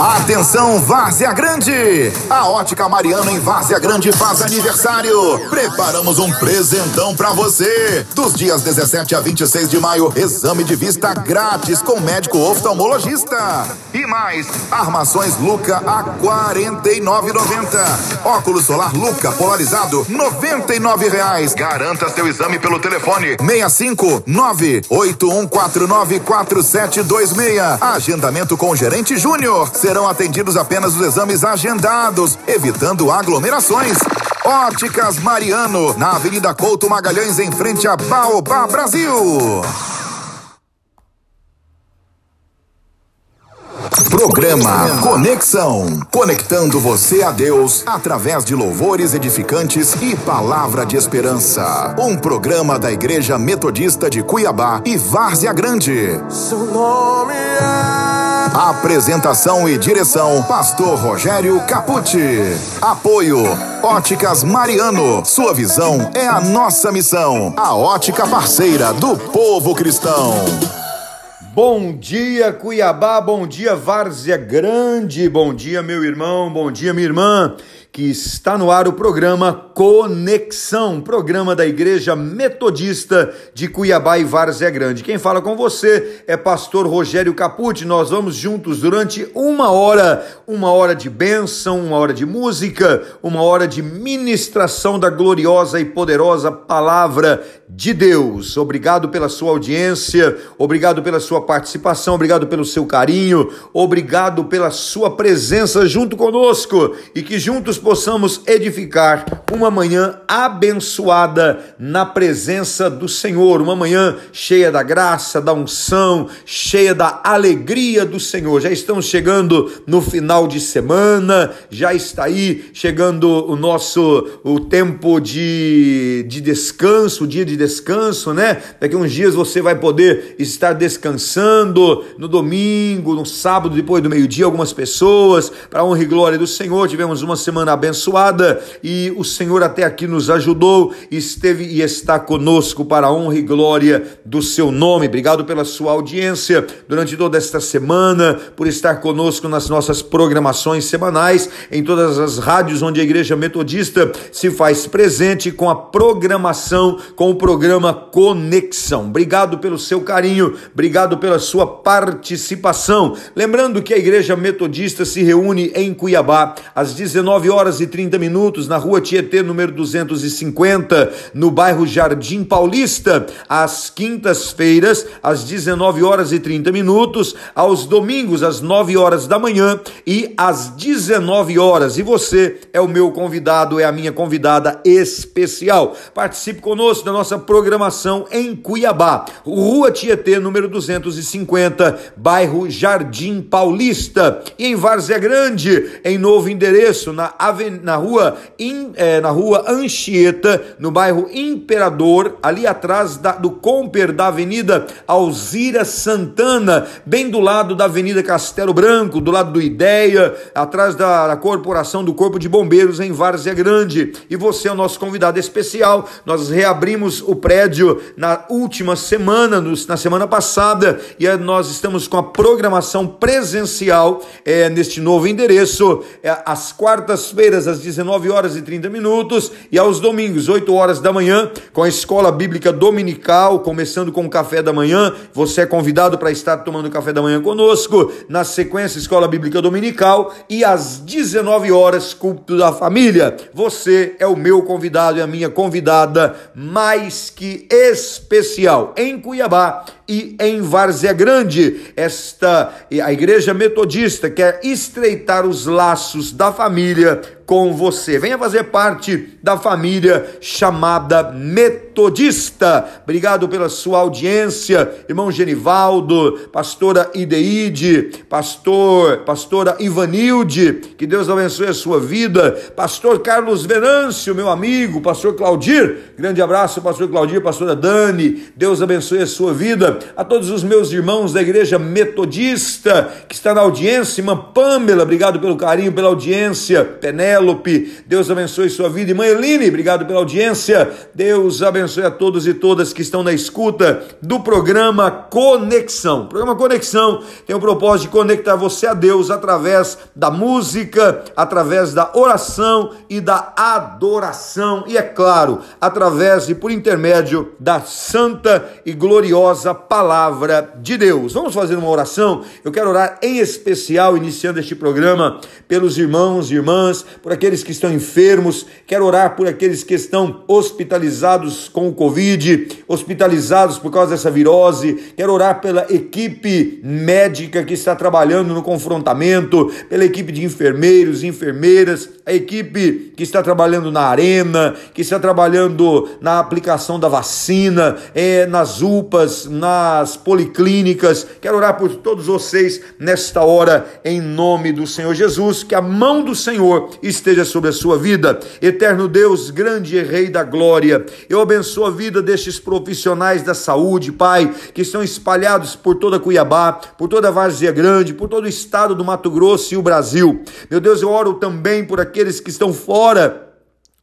Atenção, Várzea Grande! A Ótica Mariana em Várzea Grande faz aniversário. Preparamos um presentão para você. Dos dias 17 a 26 de maio, exame de vista grátis com médico oftalmologista. E mais, armações Luca a 49,90. Óculos solar Luca polarizado, 99 reais. Garanta seu exame pelo telefone 65 98149 4726. Agendamento com o gerente Júnior serão atendidos apenas os exames agendados, evitando aglomerações. Óticas Mariano, na Avenida Couto Magalhães, em frente a Baobá, Brasil. Programa Conexão. Conectando você a Deus através de louvores edificantes e palavra de esperança. Um programa da Igreja Metodista de Cuiabá e Várzea Grande. Seu nome é. Apresentação e direção: Pastor Rogério Capucci. Apoio: Óticas Mariano. Sua visão é a nossa missão. A ótica parceira do povo cristão. Bom dia, Cuiabá, bom dia, Várzea Grande, bom dia, meu irmão, bom dia, minha irmã que está no ar o programa Conexão, programa da Igreja Metodista de Cuiabá e Várzea Grande. Quem fala com você é pastor Rogério Capucci. Nós vamos juntos durante uma hora, uma hora de bênção, uma hora de música, uma hora de ministração da gloriosa e poderosa palavra de Deus. Obrigado pela sua audiência, obrigado pela sua participação, obrigado pelo seu carinho, obrigado pela sua presença junto conosco e que juntos possamos edificar uma manhã abençoada na presença do Senhor, uma manhã cheia da graça, da unção, cheia da alegria do Senhor. Já estamos chegando no final de semana, já está aí chegando o nosso o tempo de, de descanso, o dia de descanso, né? Daqui uns dias você vai poder estar descansando no domingo, no sábado, depois do meio-dia, algumas pessoas, para honra e glória do Senhor. Tivemos uma semana abençoada e o Senhor até aqui nos ajudou, esteve e está conosco para a honra e glória do seu nome. Obrigado pela sua audiência durante toda esta semana, por estar conosco nas nossas programações semanais, em todas as rádios onde a Igreja Metodista se faz presente com a programação, com o programa Conexão. Obrigado pelo seu carinho, obrigado pela sua participação. Lembrando que a Igreja Metodista se reúne em Cuiabá às 19 horas horas e 30 minutos, na rua Tietê, número 250, no bairro Jardim Paulista, às quintas-feiras, às 19 horas e 30 minutos, aos domingos, às 9 horas da manhã e às 19 horas. E você é o meu convidado, é a minha convidada especial. Participe conosco da nossa programação em Cuiabá, rua Tietê, número 250, bairro Jardim Paulista. E em Várzea Grande, em novo endereço, na Na rua, in, é, na rua Anchieta, no bairro Imperador, ali atrás da, do Comper da Avenida Alzira Santana, bem do lado da Avenida Castelo Branco, do lado do Ideia, atrás da, da Corporação do Corpo de Bombeiros em Várzea Grande. E você é o nosso convidado especial. Nós reabrimos o prédio na última semana, nos, na semana passada, e nós estamos com a programação presencial é, neste novo endereço, é, às quintas-feiras, às 19 horas e 30 minutos, e aos domingos, 8 horas da manhã, com a Escola Bíblica Dominical, começando com o café da manhã. Você é convidado para estar tomando café da manhã conosco. Na sequência, Escola Bíblica Dominical, e às 19 horas, culto da família. Você é o meu convidado e a minha convidada mais que especial em Cuiabá e em Várzea Grande. Esta a Igreja Metodista quer estreitar os laços da família com você. Venha fazer parte da família chamada Metodista. Obrigado pela sua audiência, irmão Genivaldo, pastora Ideide, pastor, pastora Ivanilde. Que Deus abençoe a sua vida. Pastor Carlos Venâncio, meu amigo, pastor Claudir. Grande abraço, pastor Claudir, pastora Dani. Deus abençoe a sua vida. A todos os meus irmãos da igreja Metodista que está na audiência, irmã Pamela, obrigado pelo carinho, pela audiência. Penel Penélope, Deus abençoe sua vida. E mãe Eline, obrigado pela audiência. Deus abençoe a todos e todas que estão na escuta do programa Conexão. O programa Conexão tem o propósito de conectar você a Deus através da música, através da oração e da adoração. E é claro, através e por intermédio da santa e gloriosa palavra de Deus. Vamos fazer uma oração? Eu quero orar em especial, iniciando este programa, pelos irmãos e irmãs, por aqueles que estão enfermos. Quero orar por aqueles que estão hospitalizados com o Covid, hospitalizados por causa dessa virose. Quero orar pela equipe médica que está trabalhando no confrontamento, pela equipe de enfermeiros, enfermeiras, a equipe que está trabalhando na arena, que está trabalhando na aplicação da vacina, é, nas UPAs, nas policlínicas. Quero orar por todos vocês nesta hora, em nome do Senhor Jesus, que a mão do Senhor sobre a sua vida. Eterno Deus, grande e Rei da glória, eu abençoo a vida destes profissionais da saúde, Pai, que estão espalhados por toda Cuiabá, por toda Várzea Grande, por todo o estado do Mato Grosso e o Brasil. Meu Deus, eu oro também por aqueles que estão fora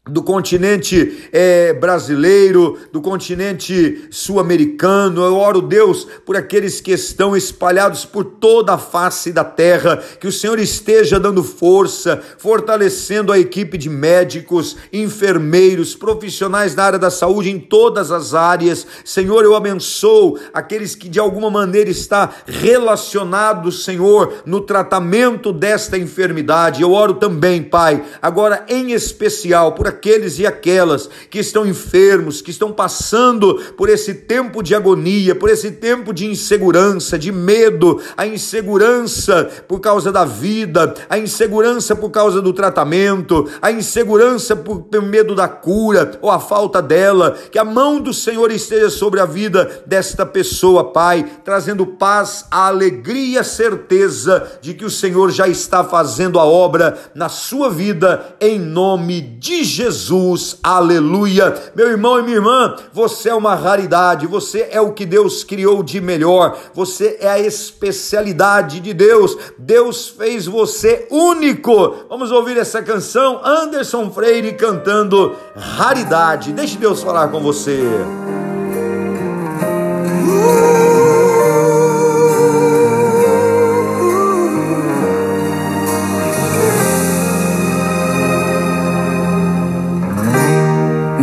do continente é, brasileiro, do continente sul-americano. Eu oro, Deus, por aqueles que estão espalhados por toda a face da terra, que o Senhor esteja dando força, fortalecendo a equipe de médicos, enfermeiros, profissionais da área da saúde em todas as áreas. Senhor, eu abençoo aqueles que de alguma maneira está relacionado, Senhor, no tratamento desta enfermidade. Eu oro também, Pai, agora em especial por aqueles e aquelas que estão enfermos, que estão passando por esse tempo de agonia, por esse tempo de insegurança, de medo, a insegurança por causa da vida, a insegurança por causa do tratamento, a insegurança por, medo da cura ou a falta dela. Que a mão do Senhor esteja sobre a vida desta pessoa, Pai, trazendo paz, a alegria, a certeza de que o Senhor já está fazendo a obra na sua vida, em nome de Jesus. Jesus, aleluia. Meu irmão e minha irmã, você é uma raridade, você é o que Deus criou de melhor, você é a especialidade de Deus, Deus fez você único. Vamos ouvir essa canção, Anderson Freire cantando Raridade. Deixe Deus falar com você.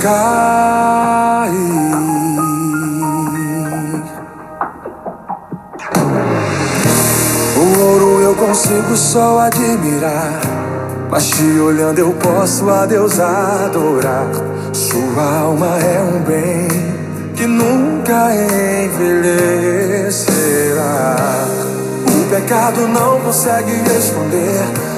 cair. O ouro eu consigo só admirar. Mas te olhando eu posso a Deus adorar. Sua alma é um bem que nunca envelhecerá. O pecado não consegue esconder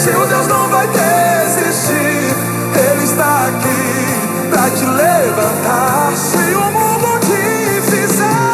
desistiu, Deus não vai desistir. Ele está aqui pra te levantar. Se o mundo te fizer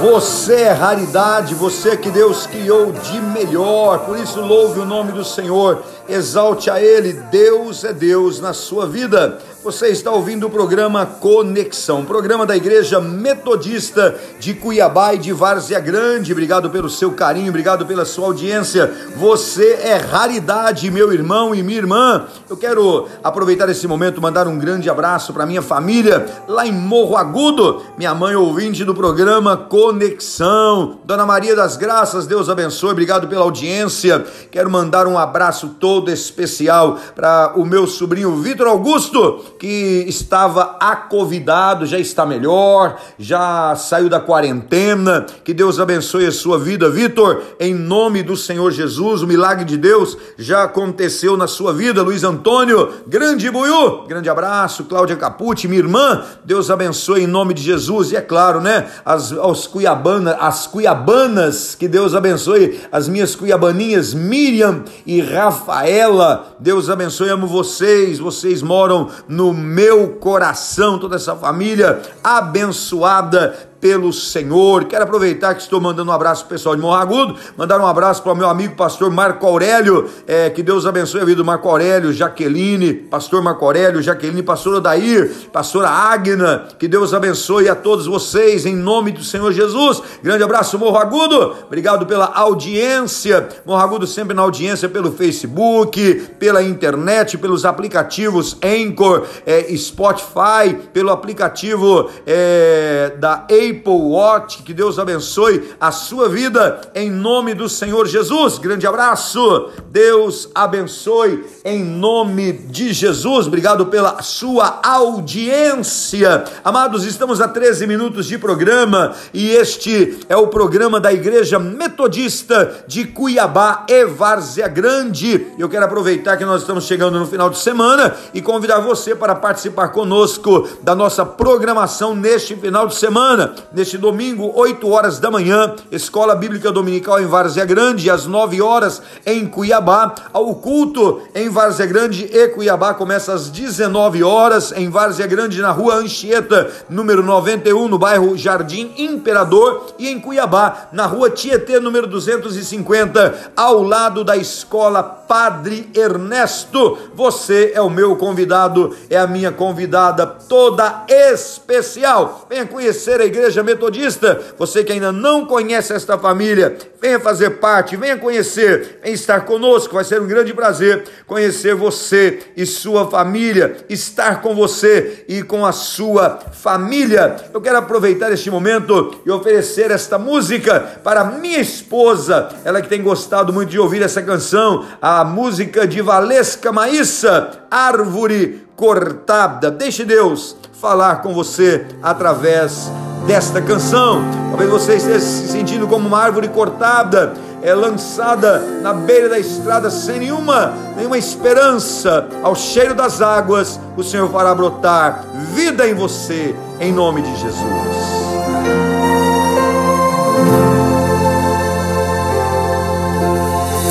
Você é raridade, você que Deus criou de melhor, por isso louve o nome do Senhor, exalte a Ele, Deus é Deus na sua vida. Você está ouvindo o programa Conexão, programa da Igreja Metodista de Cuiabá e de Várzea Grande. Obrigado pelo seu carinho, obrigado pela sua audiência. Você é raridade, meu irmão e minha irmã. Eu quero aproveitar esse momento mandar um grande abraço para minha família lá em Morro Agudo, minha mãe ouvinte do programa Conexão. Dona Maria das Graças, Deus abençoe. Obrigado pela audiência. Quero mandar um abraço todo especial para o meu sobrinho Vitor Augusto que estava acovidado, já está melhor, já saiu da quarentena. Que Deus abençoe a sua vida, Vitor, em nome do Senhor Jesus. O milagre de Deus já aconteceu na sua vida, Luiz Antônio. Grande Buiu, grande abraço, Cláudia Capucci, minha irmã. Deus abençoe em nome de Jesus. E é claro, né, as, Cuiabana, as Cuiabanas, que Deus abençoe as minhas Cuiabaninhas, Miriam e Rafaela. Deus abençoe, amo vocês. Vocês moram no meu coração, toda essa família abençoada pelo Senhor. Quero aproveitar que estou mandando um abraço pro pessoal de Morro Agudo, mandar um abraço para o meu amigo pastor Marco Aurélio, é, que Deus abençoe a vida do Marco Aurélio, Jaqueline, pastor Marco Aurélio, Jaqueline, pastor Odair, pastora Agna, que Deus abençoe a todos vocês, em nome do Senhor Jesus. Grande abraço, Morro Agudo, obrigado pela audiência, Morro Agudo sempre na audiência pelo Facebook, pela internet, pelos aplicativos Anchor, é, Spotify, pelo aplicativo é, da Apple Watch, que Deus abençoe a sua vida em nome do Senhor Jesus. Grande abraço, Deus abençoe em nome de Jesus. Obrigado pela sua audiência. Amados, estamos a 13 minutos de programa e este é o programa da Igreja Metodista de Cuiabá e Várzea Grande. Eu quero aproveitar que nós estamos chegando no final de semana e convidar você para participar conosco da nossa programação neste final de semana. Neste domingo, 8 horas da manhã, Escola Bíblica Dominical em Várzea Grande, às 9 horas em Cuiabá. O culto em Várzea Grande e Cuiabá começa às 19 horas em Várzea Grande, na rua Anchieta, número 91, no bairro Jardim Imperador, e em Cuiabá, na rua Tietê, número 250, ao lado da escola Padre Ernesto. Você é o meu convidado, é a minha convidada toda especial. Venha conhecer a Igreja Metodista. Você que ainda não conhece esta família, venha fazer parte, venha conhecer, venha estar conosco. Vai ser um grande prazer conhecer você e sua família, estar com você e com a sua família. Eu quero aproveitar este momento e oferecer esta música para minha esposa, ela que tem gostado muito de ouvir essa canção, a música de Valesca Maíssa, Árvore Cortada. Deixe Deus falar com você através desta canção. Talvez você esteja se sentindo como uma árvore cortada, é lançada na beira da estrada sem nenhuma, nenhuma esperança. Ao cheiro das águas, o Senhor fará brotar vida em você, em nome de Jesus.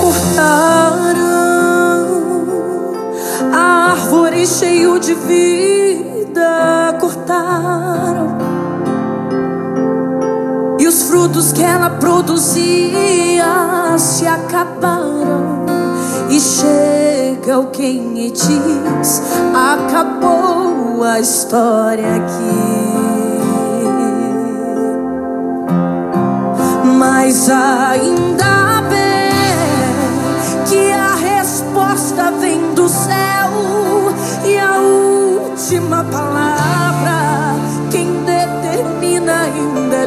Cortaram a árvore cheio de vida, cortaram frutos que ela produzia se acabaram. E chega alguém e diz: Acabou a história aqui. Mas ainda bem que a resposta vem do céu e a última palavra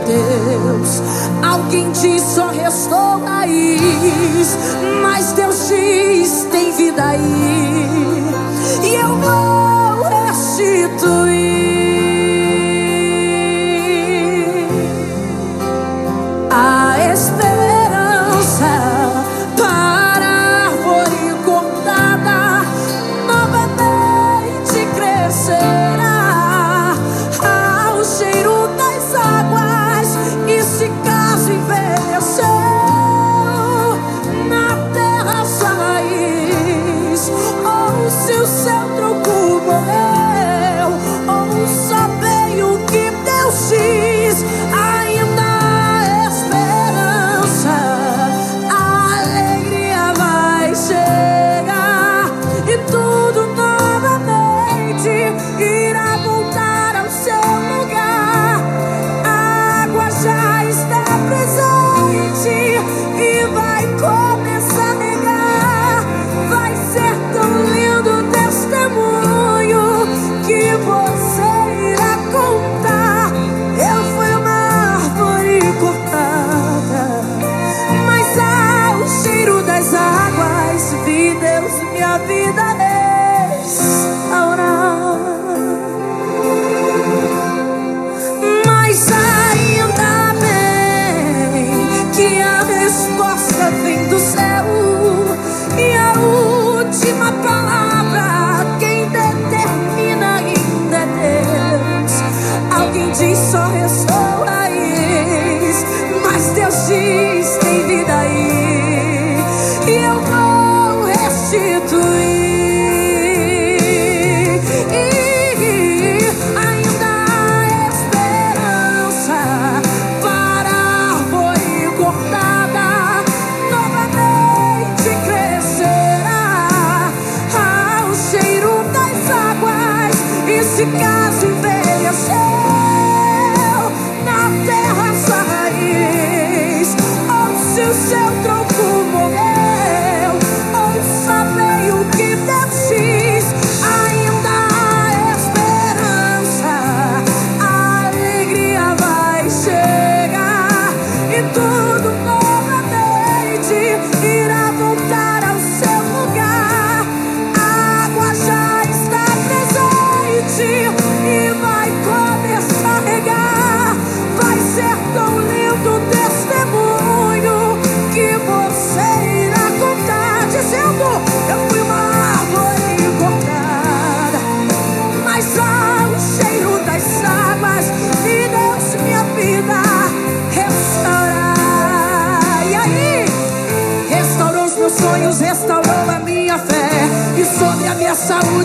Deus. Alguém diz só restou raiz, mas Deus diz tem vida aí, e eu vou restituir.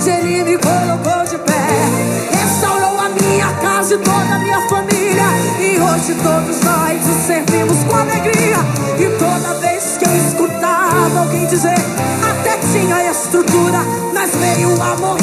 noite ele me colocou de pé, restaurou a minha casa e toda a minha família. E hoje todos nós o servimos com alegria. E toda vez que eu escutava alguém dizer, até tinha estrutura, mas veio o amor.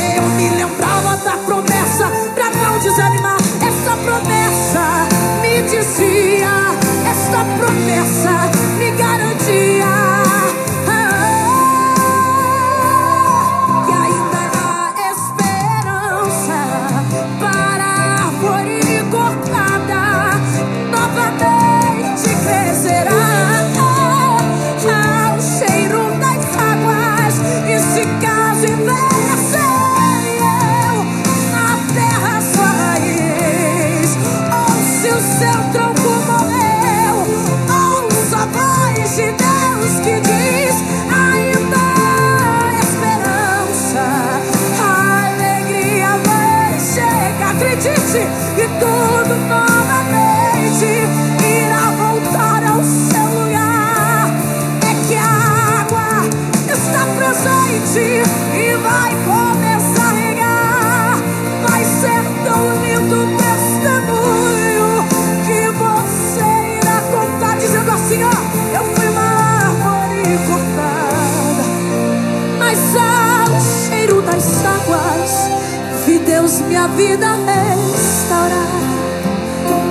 Vida restaurar.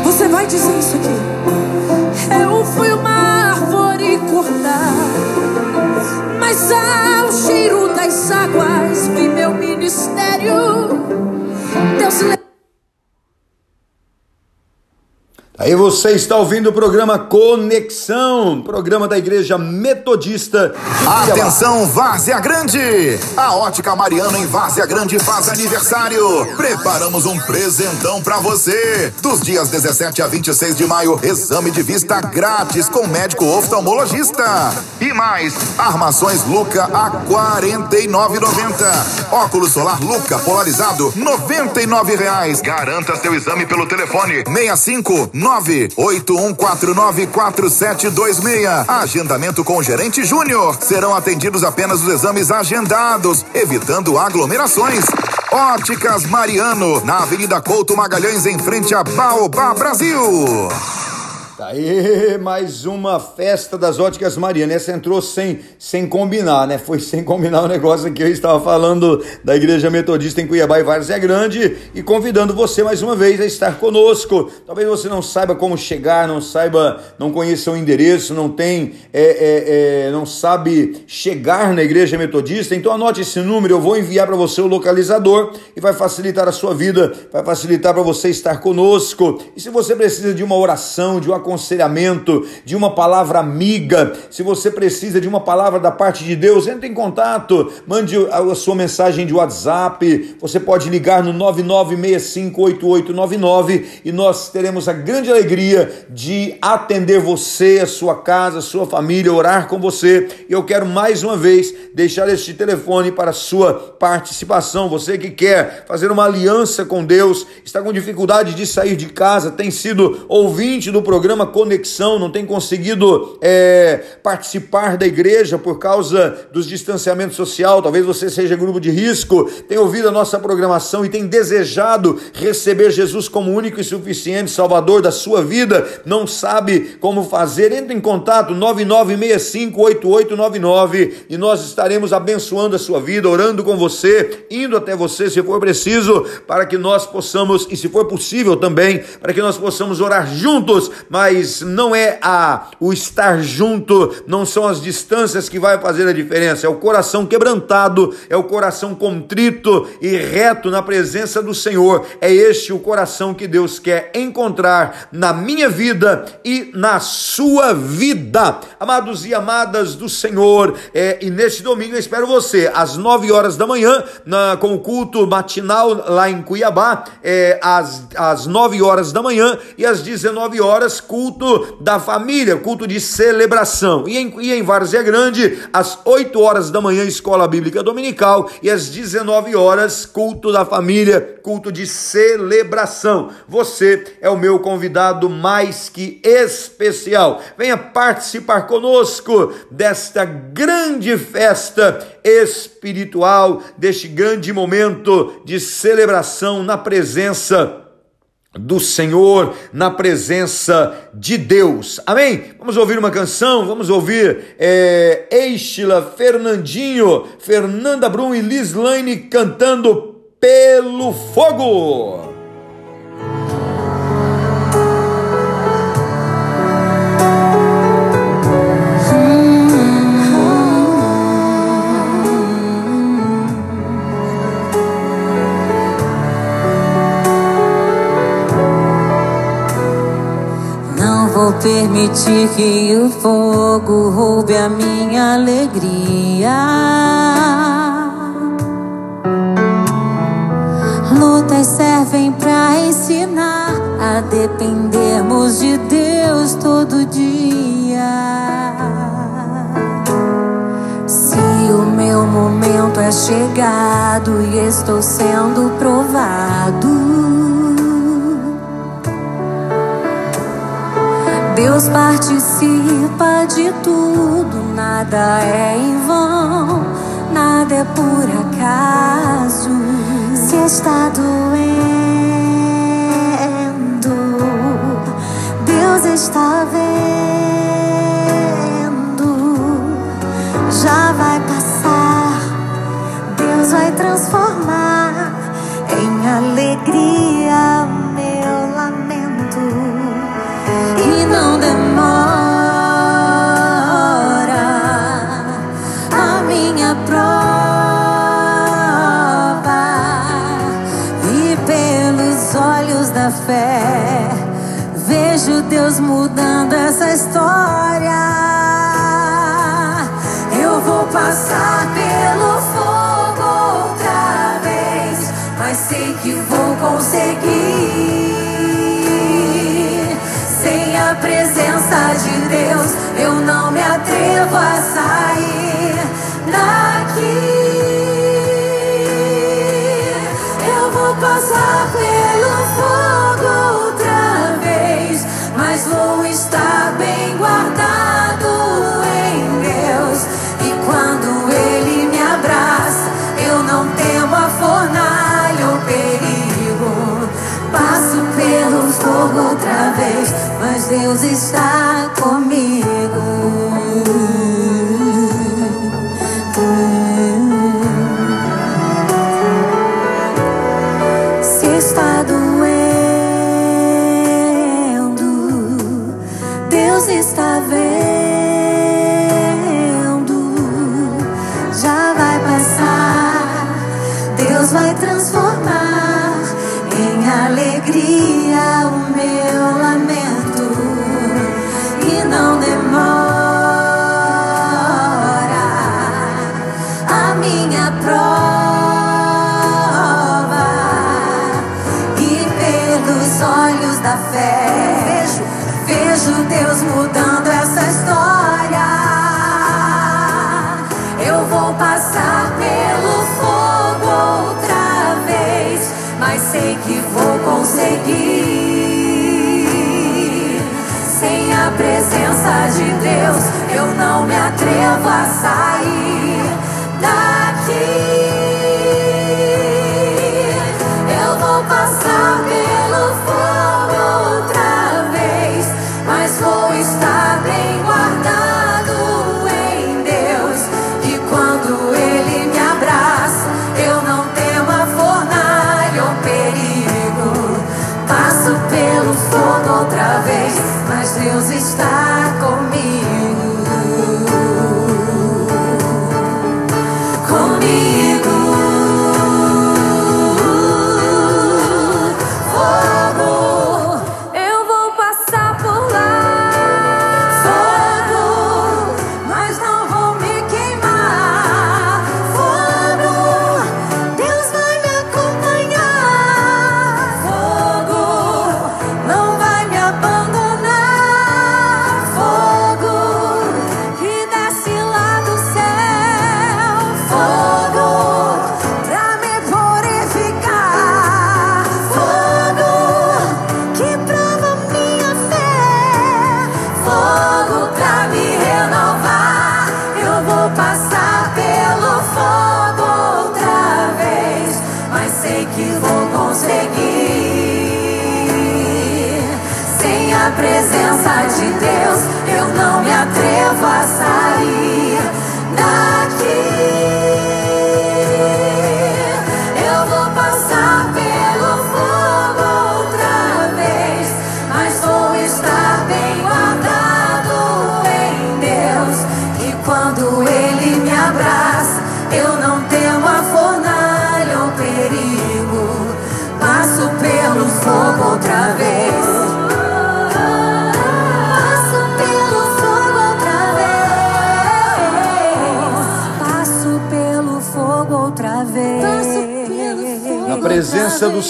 Você vai dizer isso aqui. Eu fui uma árvore cortada, mas ao cheiro das águas você está ouvindo o programa Conexão, programa da Igreja Metodista. Atenção, Várzea Grande! A Ótica Mariano em Várzea Grande faz aniversário. Preparamos um presentão pra você. Dos dias 17 a 26 de maio, exame de vista grátis com médico oftalmologista. E mais, armações Luca a R$ 49,90. Óculos solar Luca polarizado, 99 reais. Garanta seu exame pelo telefone 65 981494726. Agendamento com o gerente Júnior. Serão atendidos apenas os exames agendados, evitando aglomerações. Óticas Mariano, na Avenida Couto Magalhães, em frente a Baobá, Brasil. Tá Aí, mais uma festa das óticas Mariana. Essa entrou sem, sem combinar, né? Foi sem combinar o negócio que eu estava falando da Igreja Metodista em Cuiabá e Várzea Grande e convidando você mais uma vez a estar conosco. Talvez você não saiba como chegar, não saiba, não conheça o endereço, não tem, é, é, é, não sabe chegar na Igreja Metodista. Então anote esse número, eu vou enviar para você o localizador e vai facilitar a sua vida, vai facilitar para você estar conosco. E se você precisa de uma oração, de um aconselhamento, de uma palavra amiga, se você precisa de uma palavra da parte de Deus, entre em contato, mande a sua mensagem de WhatsApp, você pode ligar no 99658899 e nós teremos a grande alegria de atender você, a sua casa, a sua família, orar com você. E eu quero mais uma vez deixar este telefone para a sua participação. Você que quer fazer uma aliança com Deus, está com dificuldade de sair de casa, tem sido ouvinte do programa Conexão, não tem conseguido é, participar da igreja por causa dos distanciamentos social, talvez você seja grupo de risco, tem ouvido a nossa programação e tem desejado receber Jesus como único e suficiente Salvador da sua vida, não sabe como fazer, entre em contato 99658899 e nós estaremos abençoando a sua vida, orando com você, indo até você se for preciso, para que nós possamos, e se for possível também, para que nós possamos orar juntos, mas não é a o estar junto, não são as distâncias que vai fazer a diferença, é o coração quebrantado, é o coração contrito e reto na presença do Senhor. É este o coração que Deus quer encontrar na minha vida e na sua vida. Amados e amadas do Senhor, é, e neste domingo eu espero você às 9 horas da manhã, na, com o culto matinal lá em Cuiabá, é, às, às 9 horas da manhã e às 19 horas, culto da família, culto de celebração. E em, e em Várzea Grande, às 8 horas da manhã, escola bíblica dominical, e às 19 horas, culto da família, culto de celebração. Você é o meu convidado mais que especial. Venha participar conosco desta grande festa espiritual, deste grande momento de celebração na presença do Senhor na presença de Deus. Amém? Vamos ouvir uma canção, vamos ouvir é, Fernandinho, Fernanda Brum e Lislaine cantando Pelo Fogo. Permitir que o fogo roube a minha alegria. Lutas servem para ensinar a dependermos de Deus todo dia. Se o meu momento é chegado e estou sendo provado. Deus participa de tudo, nada é em vão, nada é por acaso. Se está doendo, Deus está vendo, já vai passar, Deus vai transformar em alegria. mudando essa história. Eu vou passar pelo fogo outra vez, mas sei que vou conseguir. Sem a presença de Deus, eu não me atrevo a Deus está comigo. seguir. Sem a presença de Deus, eu não me atrevo a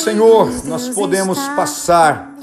Senhor, nós podemos passar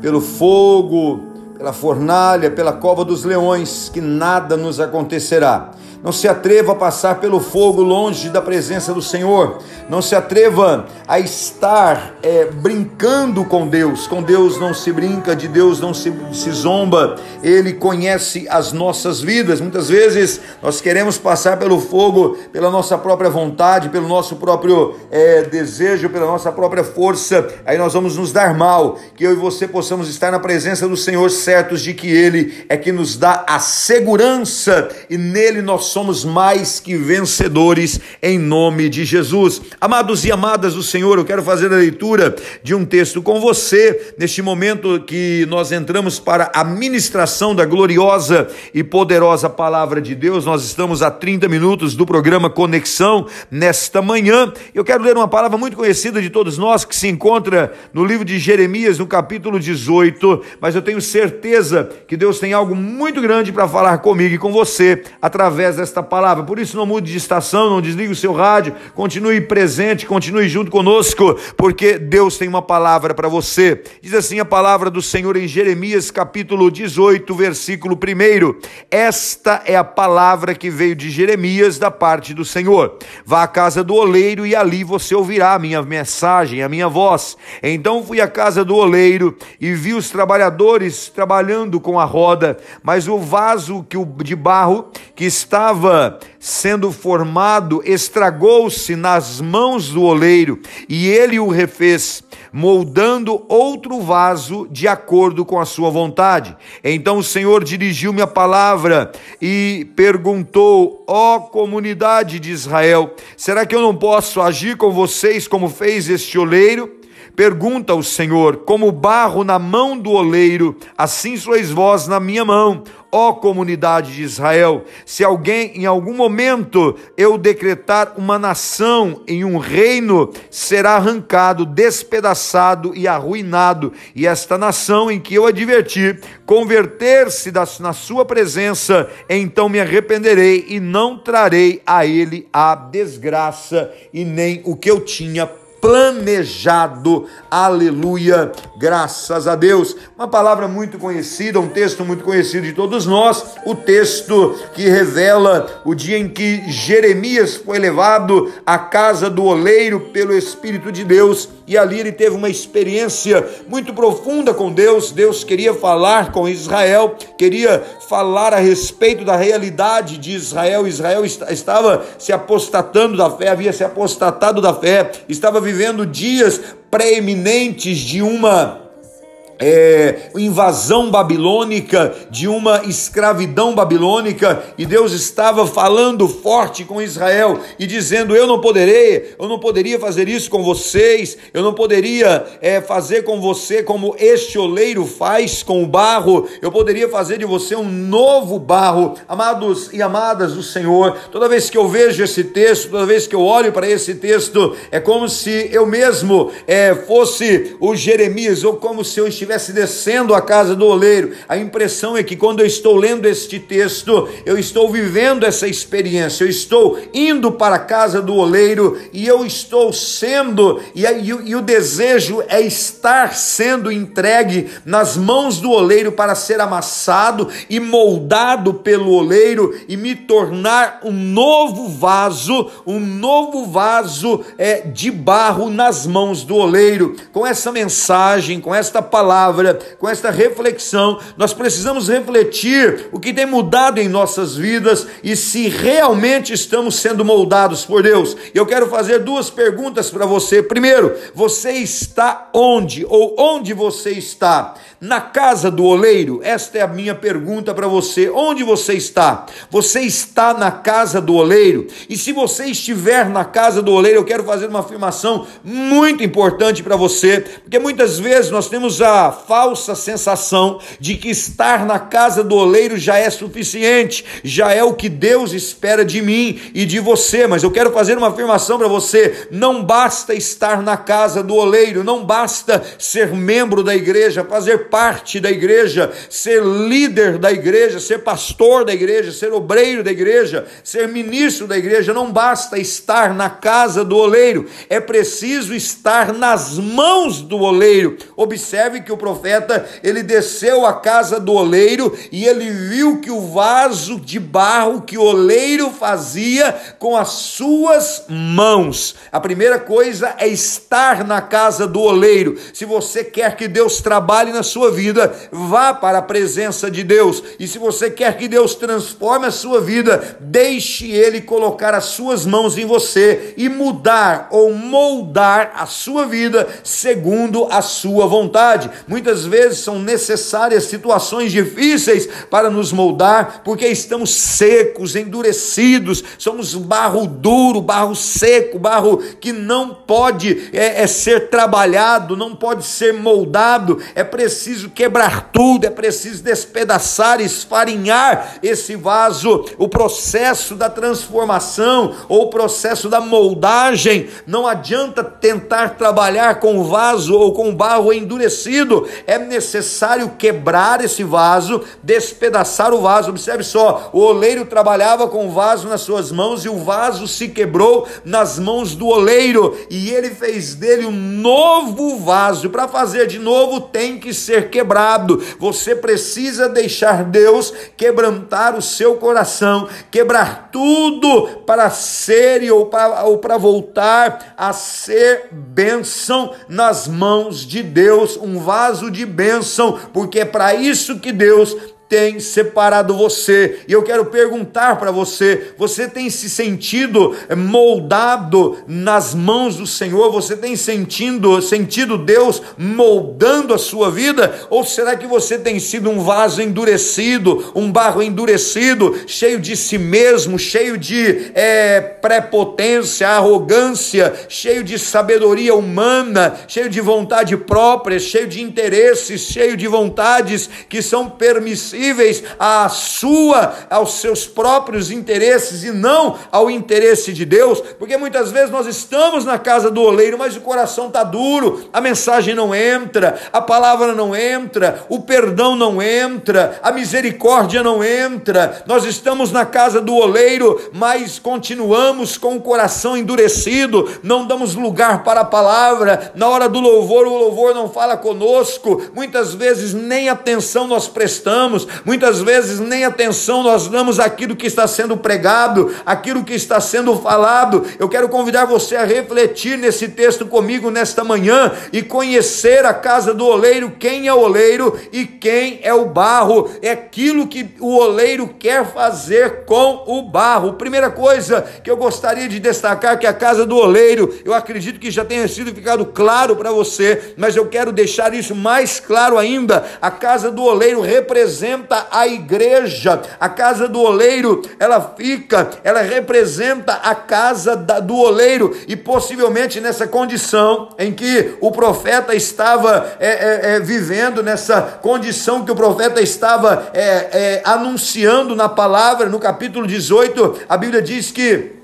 pelo fogo, pela fornalha, pela cova dos leões, que nada nos acontecerá. Não se atreva a passar pelo fogo longe da presença do Senhor. Não se atreva a estar é, brincando com Deus. Com Deus não se brinca, de Deus não se, se zomba. Ele conhece as nossas vidas. Muitas vezes nós queremos passar pelo fogo pela nossa própria vontade, pelo nosso próprio é, desejo, pela nossa própria força. Aí nós vamos nos dar mal. Que eu e você possamos estar na presença do Senhor, certos de que Ele é que nos dá a segurança e nele nós somos mais que vencedores em nome de Jesus. Amados e amadas do Senhor, eu quero fazer a leitura de um texto com você neste momento que nós entramos para a ministração da gloriosa e poderosa palavra de Deus. Nós estamos a 30 minutos do programa Conexão nesta manhã. Eu quero ler uma palavra muito conhecida de todos nós que se encontra no livro de Jeremias, no capítulo 18, mas eu tenho certeza que Deus tem algo muito grande para falar comigo e com você através desta palavra. Por isso, não mude de estação, não desligue o seu rádio, continue presente, continue junto conosco, porque Deus tem uma palavra para você. Diz assim a palavra do Senhor em Jeremias, capítulo 18, versículo 1. Esta é a palavra que veio de Jeremias da parte do Senhor. Vá à casa do oleiro e ali você ouvirá a minha mensagem, a minha voz. Então fui à casa do oleiro e vi os trabalhadores trabalhando com a roda, mas o vaso que o de barro que estava sendo formado estragou-se nas mãos do oleiro, e ele o refez, moldando outro vaso de acordo com a sua vontade. Então o Senhor dirigiu-me a palavra e perguntou: Ó oh, comunidade de Israel, será que eu não posso agir com vocês como fez este oleiro? Pergunta o Senhor: como barro na mão do oleiro, assim sois vós na minha mão, ó comunidade de Israel. Se alguém em algum momento eu decretar uma nação em um reino, será arrancado, despedaçado e arruinado, e esta nação em que eu adverti converter-se na sua presença, então me arrependerei e não trarei a ele a desgraça e nem o que eu tinha planejado. Aleluia, graças a Deus. Uma palavra muito conhecida, um texto muito conhecido de todos nós, o texto que revela o dia em que Jeremias foi levado à casa do oleiro pelo Espírito de Deus e ali ele teve uma experiência muito profunda com Deus. Deus queria falar com Israel, queria falar a respeito da realidade de Israel. Israel estava se apostatando da fé, havia se apostatado da fé, estava vivendo dias preeminentes de uma é, invasão babilônica, de uma escravidão babilônica, e Deus estava falando forte com Israel e dizendo: Eu não poderei, eu não poderia fazer isso com vocês, eu não poderia é, fazer com você como este oleiro faz com o barro, eu poderia fazer de você um novo barro, amados e amadas do Senhor. Toda vez que eu vejo esse texto, toda vez que eu olho para esse texto, é como se eu mesmo é, fosse o Jeremias, ou como se eu estivesse estivesse descendo a casa do oleiro. A impressão é que quando eu estou lendo este texto, eu estou vivendo essa experiência, eu estou indo para a casa do oleiro e eu estou sendo, e, e, e o desejo é estar sendo entregue nas mãos do oleiro para ser amassado e moldado pelo oleiro e me tornar um novo vaso, um novo vaso é, de barro nas mãos do oleiro. Com essa mensagem, com esta palavra, palavra, com esta reflexão, nós precisamos refletir o que tem mudado em nossas vidas e se realmente estamos sendo moldados por Deus. Eu quero fazer duas perguntas para você. Primeiro, você está onde ou onde você está? Na casa do oleiro? Esta é a minha pergunta para você. Onde você está? Você está na casa do oleiro? E se você estiver na casa do oleiro, eu quero fazer uma afirmação muito importante para você, porque muitas vezes nós temos a falsa sensação de que estar na casa do oleiro já é suficiente, já é o que Deus espera de mim e de você. Mas eu quero fazer uma afirmação para você: não basta estar na casa do oleiro, não basta ser membro da igreja, fazer parte da igreja, ser líder da igreja, ser pastor da igreja, ser obreiro da igreja, ser ministro da igreja. Não basta estar na casa do oleiro, é preciso estar nas mãos do oleiro. Observe que que o profeta, ele desceu à casa do oleiro e ele viu que o vaso de barro que o oleiro fazia com as suas mãos. A primeira coisa é estar na casa do oleiro. Se você quer que Deus trabalhe na sua vida, vá para a presença de Deus. E se você quer que Deus transforme a sua vida, deixe ele colocar as suas mãos em você e mudar ou moldar a sua vida segundo a sua vontade. Muitas vezes são necessárias situações difíceis para nos moldar, porque estamos secos, endurecidos, somos barro duro, barro seco, barro que não pode é, é ser trabalhado, não pode ser moldado. É preciso quebrar tudo, é preciso despedaçar, esfarinhar esse vaso. O processo da transformação ou o processo da moldagem não adianta tentar trabalhar com o vaso ou com barro endurecido, é necessário quebrar esse vaso, despedaçar o vaso. Observe só: o oleiro trabalhava com o vaso nas suas mãos e o vaso se quebrou nas mãos do oleiro, e ele fez dele um novo vaso. Para fazer de novo, tem que ser quebrado. Você precisa deixar Deus quebrantar o seu coração, quebrar tudo para ser ou para, ou para voltar a ser bênção nas mãos de Deus, um vaso de bênção, porque é para isso que Deus tem separado você. E eu quero perguntar para você: você tem se sentido moldado nas mãos do Senhor? Você tem sentido, sentido Deus moldando a sua vida? Ou será que você tem sido um vaso endurecido, um barro endurecido, cheio de si mesmo, cheio de é, prepotência, arrogância, cheio de sabedoria humana, cheio de vontade própria, cheio de interesses, cheio de vontades que são permissivas? Sensíveis à sua, aos seus próprios interesses e não ao interesse de Deus, porque muitas vezes nós estamos na casa do oleiro, mas o coração está duro, a mensagem não entra, a palavra não entra, o perdão não entra, a misericórdia não entra. Nós estamos na casa do oleiro, mas continuamos com o coração endurecido, não damos lugar para a palavra. Na hora do louvor, o louvor não fala conosco, muitas vezes nem atenção nós prestamos, Muitas vezes nem atenção nós damos àquilo que está sendo pregado, aquilo que está sendo falado. Eu quero convidar você a refletir nesse texto comigo nesta manhã e conhecer a casa do oleiro, quem é o oleiro e quem é o barro. É aquilo que o oleiro quer fazer com o barro. Primeira coisa que eu gostaria de destacar que a casa do oleiro, eu acredito que já tenha sido ficado claro para você, mas eu quero deixar isso mais claro ainda. A casa do oleiro representa representa a igreja. A casa do oleiro, ela fica, ela representa a casa da, do oleiro. E possivelmente nessa condição em que o profeta estava é, é, é, vivendo, nessa condição que o profeta estava é, é, anunciando na palavra, no capítulo 18, a Bíblia diz que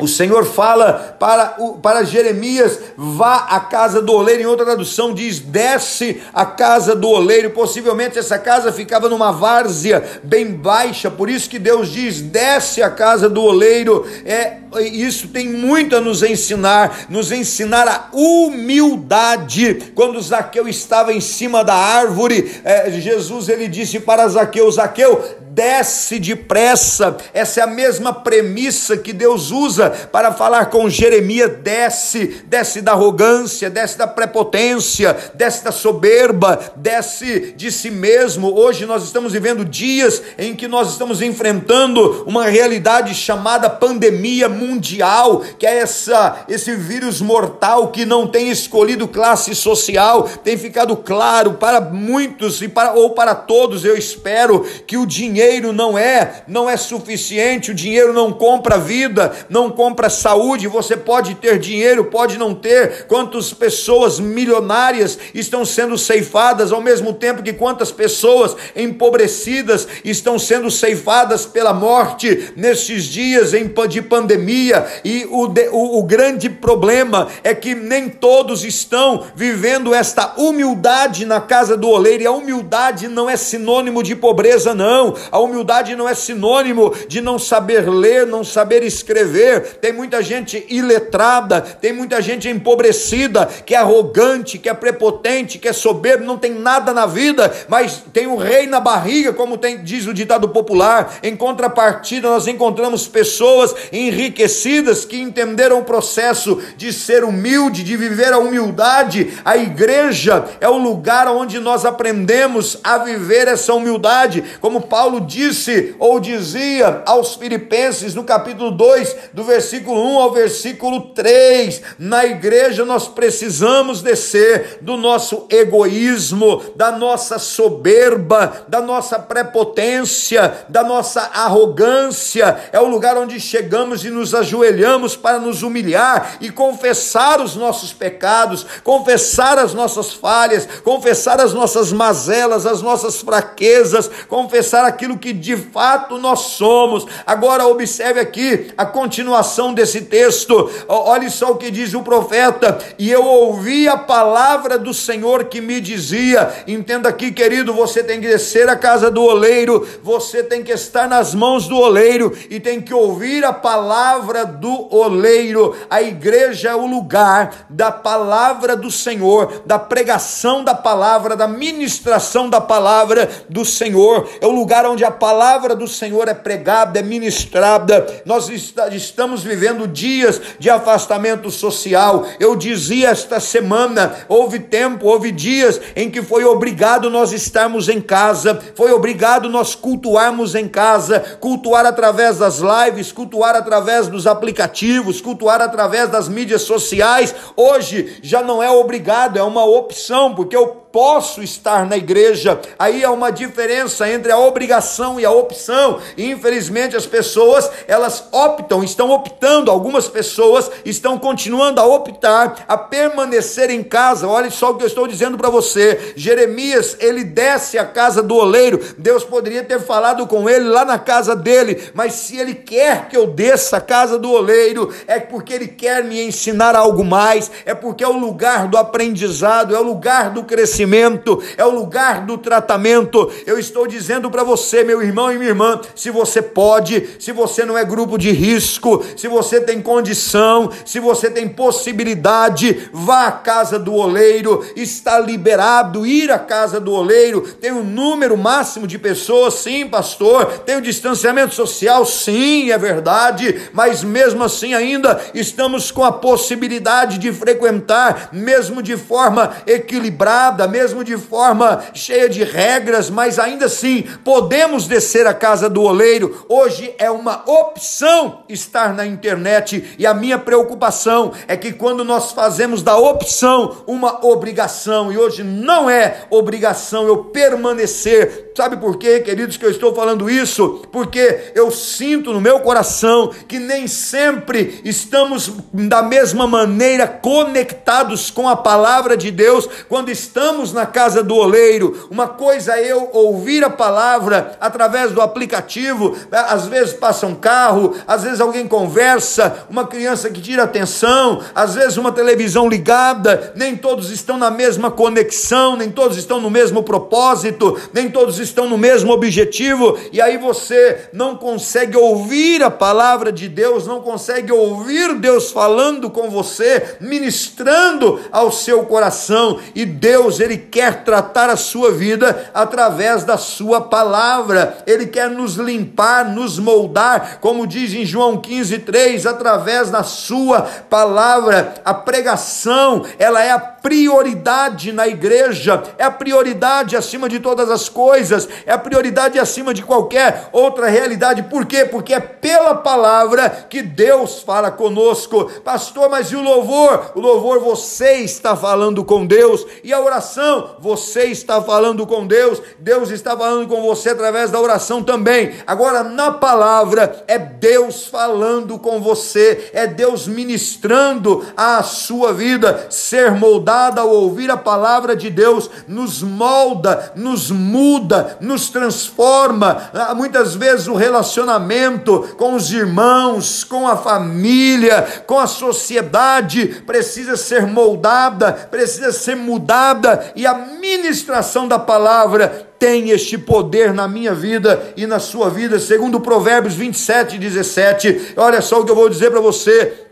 o Senhor fala para, para Jeremias: vá à casa do oleiro. Em outra tradução diz: desce à casa do oleiro. Possivelmente essa casa ficava numa várzea bem baixa, por isso que Deus diz: desce à casa do oleiro. É, isso tem muito a nos ensinar, nos ensinar a humildade. Quando Zaqueu estava em cima da árvore, é, Jesus ele disse para Zaqueu: Zaqueu, desce depressa. Essa é a mesma premissa que Deus usa para falar com Jeremias: desce, desce da arrogância, desce da prepotência, desce da soberba, desce de si mesmo. Hoje nós estamos vivendo dias em que nós estamos enfrentando uma realidade chamada pandemia mundial, que é essa esse vírus mortal que não tem escolhido classe social, tem ficado claro para muitos e para ou para todos, eu espero que o dinheiro não é, não é suficiente, o dinheiro não compra vida, não compra saúde, você pode ter dinheiro, pode não ter. Quantas pessoas milionárias estão sendo ceifadas ao mesmo tempo que quantas pessoas empobrecidas estão sendo ceifadas pela morte nesses dias de pandemia e o, o, o grande problema é que nem todos estão vivendo esta humildade na casa do oleiro, e a humildade não é sinônimo de pobreza, não. A humildade não é sinônimo de não saber ler, não saber escrever. Tem muita gente iletrada, tem muita gente empobrecida, que é arrogante, que é prepotente, que é soberbo, não tem nada na vida, mas tem um rei na barriga, como tem, diz o ditado popular. Em contrapartida, nós encontramos pessoas enriquecidas que entenderam o processo de ser humilde, de viver a humildade. A igreja é o lugar onde nós aprendemos a viver essa humildade, como Paulo disse ou dizia aos Filipenses no capítulo 2, do versículo 1 ao versículo 3. Na igreja nós precisamos descer do nosso egoísmo, da nossa soberba, da nossa prepotência, da nossa arrogância. É o lugar onde chegamos e nos ajoelhamos para nos humilhar e confessar os nossos pecados, confessar as nossas falhas, confessar as nossas mazelas, as nossas fraquezas, confessar aquilo que de fato nós somos. Agora observe aqui a continuação desse texto. Olhe só o que diz o profeta: "E eu ouvi a palavra do Senhor que me dizia: Entenda aqui, querido, você tem que descer à casa do oleiro, você tem que estar nas mãos do oleiro e tem que ouvir a palavra do oleiro. A igreja é o lugar da palavra do Senhor, da pregação da palavra, da ministração da palavra do Senhor. É o lugar onde a palavra do Senhor é pregada, é ministrada. Nós estamos vivendo dias de afastamento social. Eu dizia esta semana, houve tempo, houve dias em que foi obrigado nós estarmos em casa, foi obrigado nós cultuarmos em casa, cultuar através das lives, cultuar através dos aplicativos, cultuar através das mídias sociais. Hoje já não é obrigado, é uma opção, porque eu posso estar na igreja. Aí há uma diferença entre a obrigação e a opção. E infelizmente as pessoas, elas optam, estão optando, algumas pessoas estão continuando a optar a permanecer em casa. Olha só o que eu estou dizendo para você. Jeremias, ele desce à casa do oleiro. Deus poderia ter falado com ele lá na casa dele, mas se ele quer que eu desça à casa do oleiro, é porque ele quer me ensinar algo mais, é porque é o lugar do aprendizado, é o lugar do crescimento crescimento, é o lugar do tratamento. Eu estou dizendo para você, meu irmão e minha irmã, se você pode, se você não é grupo de risco, se você tem condição, se você tem possibilidade, vá à casa do oleiro, está liberado ir à casa do oleiro. Tem um número máximo de pessoas, sim, pastor. Tem o distanciamento social, sim, é verdade, mas mesmo assim ainda estamos com a possibilidade de frequentar, mesmo de forma equilibrada, mesmo de forma cheia de regras, mas ainda assim podemos descer à casa do oleiro. Hoje é uma opção estar na internet e a minha preocupação é que quando nós fazemos da opção uma obrigação, e hoje não é obrigação eu permanecer, sabe por quê, queridos, que eu estou falando isso? Porque eu sinto no meu coração que nem sempre estamos da mesma maneira conectados com a palavra de Deus quando estamos na casa do oleiro. Uma coisa é eu ouvir a palavra através do aplicativo, às vezes passa um carro, às vezes alguém conversa, uma criança que tira atenção, às vezes uma televisão ligada, nem todos estão na mesma conexão, nem todos estão no mesmo propósito, nem todos estão no mesmo objetivo, e aí você não consegue ouvir a palavra de Deus, não consegue ouvir Deus falando com você, ministrando ao seu coração, e Deus, Ele quer tratar a sua vida através da sua palavra. Ele quer nos limpar, nos moldar, como diz em João 15:3, através da sua palavra. A pregação, ela é a prioridade na igreja, é a prioridade acima de todas as coisas, é a prioridade acima de qualquer outra realidade. Por quê? Porque é pela palavra que Deus fala conosco. Pastor, mas e o louvor? O louvor você está falando com Deus e a oração você está falando com Deus, Deus está falando com você através da oração também. Agora, na palavra, é Deus falando com você, é Deus ministrando a sua vida. Ser moldada ao ouvir a palavra de Deus nos molda, nos muda, nos transforma. Ah, muitas vezes o relacionamento com os irmãos, com a família, com a sociedade precisa ser moldada, precisa ser mudada e a ministração da palavra tem este poder na minha vida e na sua vida, segundo Provérbios 27, 17. Olha só o que eu vou dizer para você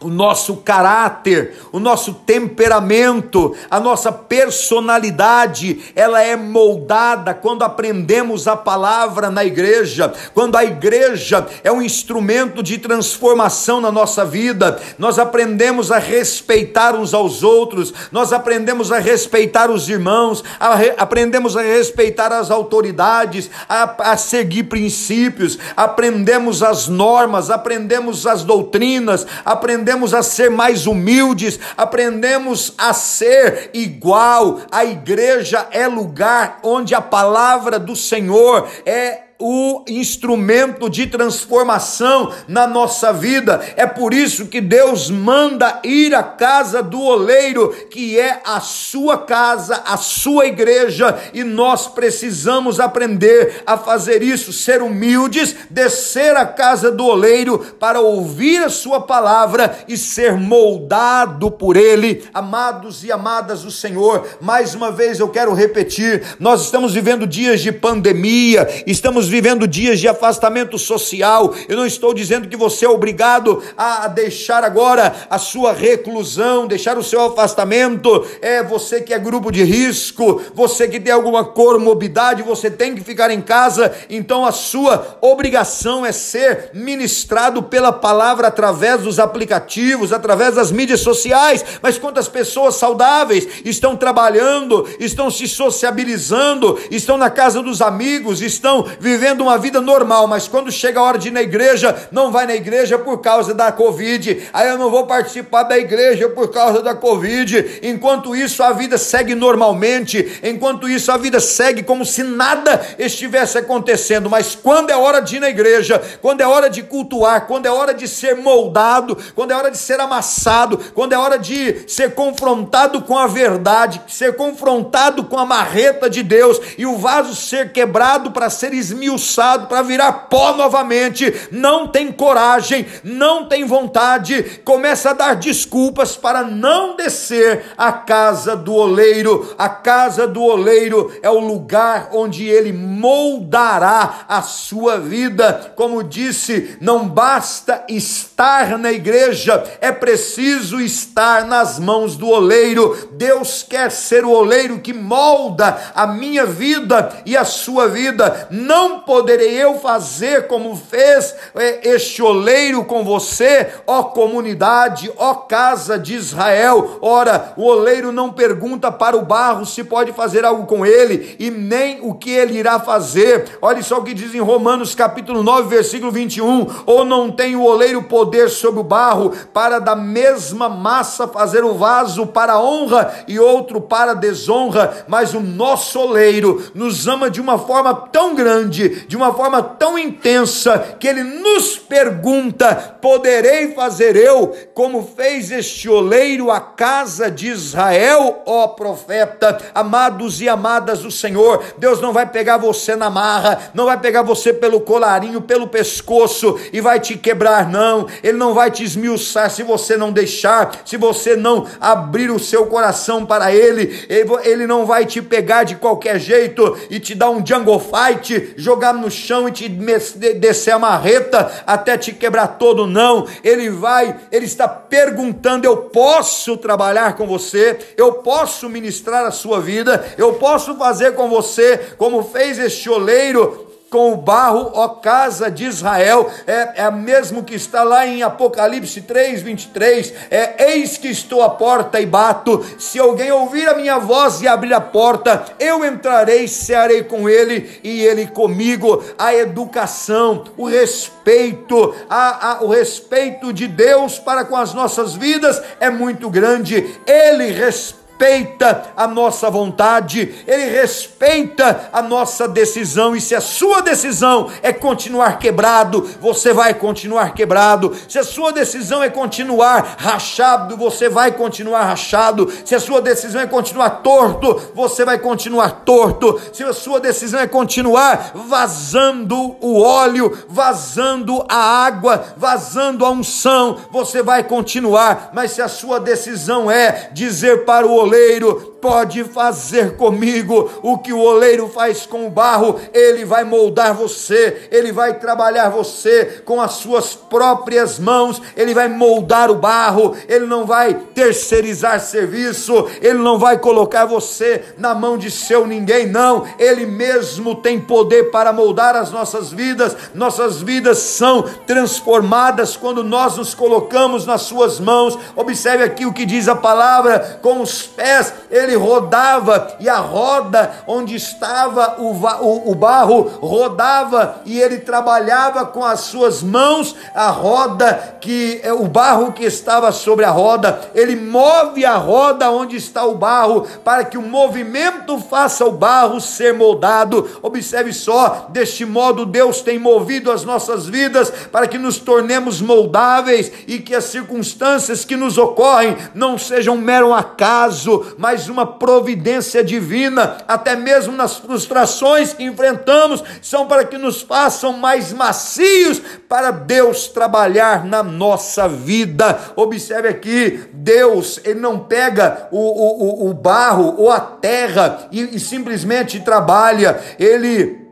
o nosso caráter, o nosso temperamento, a nossa personalidade, ela é moldada quando aprendemos a palavra na igreja, quando a igreja é um instrumento de transformação na nossa vida, nós aprendemos a respeitar uns aos outros, nós aprendemos a respeitar os irmãos, a re, aprendemos a respeitar as autoridades, a, a seguir princípios, aprendemos as normas, aprendemos as doutrinas, aprendemos aprendemos a ser mais humildes, aprendemos a ser igual. A igreja é lugar onde a palavra do Senhor é o instrumento de transformação na nossa vida. É por isso que Deus manda ir à casa do oleiro, que é a sua casa, a sua igreja, e nós precisamos aprender a fazer isso, ser humildes, descer à casa do oleiro para ouvir a sua palavra e ser moldado por ele. Amados e amadas do Senhor, mais uma vez eu quero repetir, nós estamos vivendo dias de pandemia, estamos estamos vivendo dias de afastamento social. Eu não estou dizendo que você é obrigado a deixar agora a sua reclusão, deixar o seu afastamento. É você que é grupo de risco, você que tem alguma comorbidade, você tem que ficar em casa. Então a sua obrigação é ser ministrado pela palavra através dos aplicativos, através das mídias sociais. Mas quantas pessoas saudáveis estão trabalhando, estão se sociabilizando, estão na casa dos amigos, estão vivendo vivendo uma vida normal, mas quando chega a hora de ir na igreja, não vai na igreja por causa da Covid. Aí eu não vou participar da igreja por causa da Covid. Enquanto isso, a vida segue normalmente. Enquanto isso, a vida segue como se nada estivesse acontecendo. Mas quando é hora de ir na igreja, quando é hora de cultuar, quando é hora de ser moldado, quando é hora de ser amassado, quando é hora de ser confrontado com a verdade, ser confrontado com a marreta de Deus e o vaso ser quebrado para ser esmiuçado esmiuçado para virar pó novamente, não tem coragem, não tem vontade, começa a dar desculpas para não descer à casa do oleiro. A casa do oleiro é o lugar onde ele moldará a sua vida. Como disse, não basta estar na igreja, é preciso estar nas mãos do oleiro. Deus quer ser o oleiro que molda a minha vida e a sua vida. Não poderei eu fazer como fez é, este oleiro com você, ó comunidade, ó casa de Israel? Ora, o oleiro não pergunta para o barro se pode fazer algo com ele e nem o que ele irá fazer. Olha só o que diz em Romanos capítulo 9, versículo 21: ou não tem o oleiro poder sobre o barro para da mesma massa fazer o vaso para honra e outro para desonra, mas o nosso oleiro nos ama de uma forma tão grande de uma forma tão intensa que ele nos pergunta: poderei fazer eu como fez este oleiro a casa de Israel, ó profeta? Amados e amadas do Senhor, Deus não vai pegar você na marra, não vai pegar você pelo colarinho, pelo pescoço e vai te quebrar, não. Ele não vai te esmiuçar se você não deixar, se você não abrir o seu coração para ele. Ele não vai te pegar de qualquer jeito e te dar um jungle fight, jogar jogar no chão e te descer a marreta até te quebrar todo, não. Ele vai, ele está perguntando: eu posso trabalhar com você, eu posso ministrar a sua vida, eu posso fazer com você como fez este oleiro com o barro, ó casa de Israel, é, é mesmo que está lá em Apocalipse 3, 23, é, eis que estou à porta e bato, se alguém ouvir a minha voz e abrir a porta, eu entrarei, cearei com ele e ele comigo, a educação, o respeito, a, a, o respeito de Deus para com as nossas vidas é muito grande, ele respeita respeita a nossa vontade, ele respeita a nossa decisão, e se a sua decisão é continuar quebrado, você vai continuar quebrado, se a sua decisão é continuar rachado, você vai continuar rachado, se a sua decisão é continuar torto, você vai continuar torto, se a sua decisão é continuar vazando o óleo, vazando a água, vazando a unção, você vai continuar, mas se a sua decisão é dizer para o oleiro: pode fazer comigo o que o oleiro faz com o barro, ele vai moldar você, ele vai trabalhar você com as suas próprias mãos, ele vai moldar o barro, ele não vai terceirizar serviço, ele não vai colocar você na mão de seu ninguém, não, ele mesmo tem poder para moldar as nossas vidas, nossas vidas são transformadas quando nós nos colocamos nas suas mãos. Observe aqui o que diz a palavra: com os pés ele rodava, e a roda onde estava o, o, o barro rodava, e ele trabalhava com as suas mãos a roda que é o barro que estava sobre a roda, ele move a roda onde está o barro, para que o movimento faça o barro ser moldado. Observe só, deste modo Deus tem movido as nossas vidas para que nos tornemos moldáveis e que as circunstâncias que nos ocorrem não sejam um mero acaso, mas uma providência divina, até mesmo nas frustrações que enfrentamos, são para que nos façam mais macios para Deus trabalhar na nossa vida. Observe aqui, Deus, Ele não pega o, o, o barro ou a terra e, e simplesmente trabalha, Ele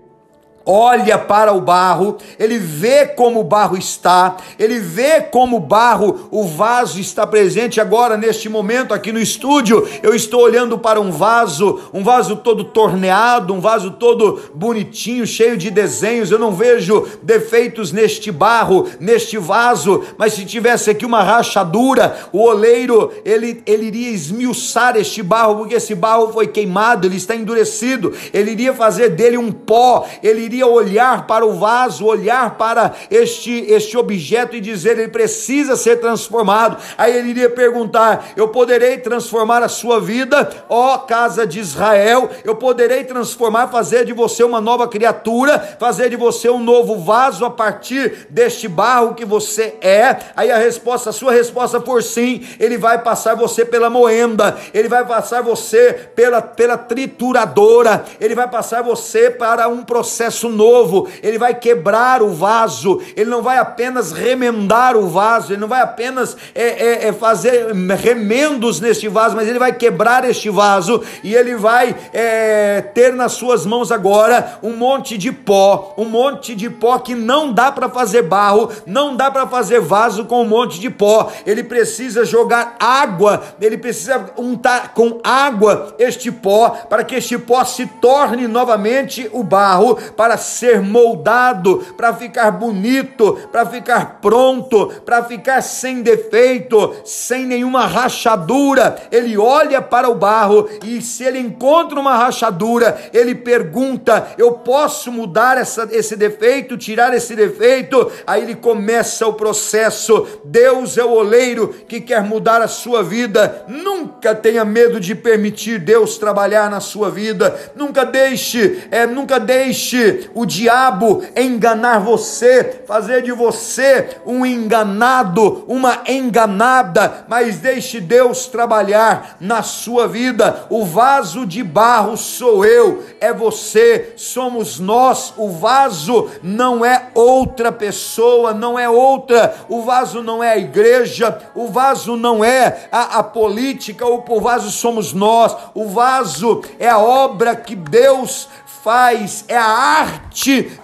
olha para o barro, ele vê como o barro está, ele vê como o barro, o vaso está presente agora neste momento aqui no estúdio. Eu estou olhando para um vaso, um vaso todo torneado, um vaso todo bonitinho, cheio de desenhos. Eu não vejo defeitos neste barro, neste vaso, mas se tivesse aqui uma rachadura, o oleiro ele, ele iria esmiuçar este barro, porque esse barro foi queimado, ele está endurecido, ele iria fazer dele um pó, ele iria iria olhar para o vaso, olhar para este, este objeto e dizer: ele precisa ser transformado. Aí ele iria perguntar: Eu poderei transformar a sua vida, ó casa de Israel? Eu poderei transformar, fazer de você uma nova criatura, fazer de você um novo vaso a partir deste barro que você é? Aí a resposta, a sua resposta por sim, ele vai passar você pela moenda, ele vai passar você pela, pela trituradora, ele vai passar você para um processo novo, ele vai quebrar o vaso, ele não vai apenas remendar o vaso, ele não vai apenas é, é, é fazer remendos neste vaso, mas ele vai quebrar este vaso e ele vai é, ter nas suas mãos agora um monte de pó, um monte de pó que não dá para fazer barro, não dá para fazer vaso com um monte de pó, ele precisa jogar água, ele precisa untar com água este pó, para que este pó se torne novamente o barro, para para ser moldado, para ficar bonito, para ficar pronto, para ficar sem defeito, sem nenhuma rachadura. Ele olha para o barro e se ele encontra uma rachadura, ele pergunta: Eu posso mudar essa, esse defeito, tirar esse defeito? Aí ele começa o processo. Deus é o oleiro que quer mudar a sua vida. Nunca tenha medo de permitir Deus trabalhar na sua vida. Nunca deixe, é, nunca deixe o diabo enganar você, fazer de você um enganado, uma enganada, mas deixe Deus trabalhar na sua vida. O vaso de barro sou eu, é você, somos nós. O vaso não é outra pessoa, não é outra. O vaso não é a igreja, o vaso não é a, a política, o, o vaso somos nós. O vaso é a obra que Deus faz, é a arte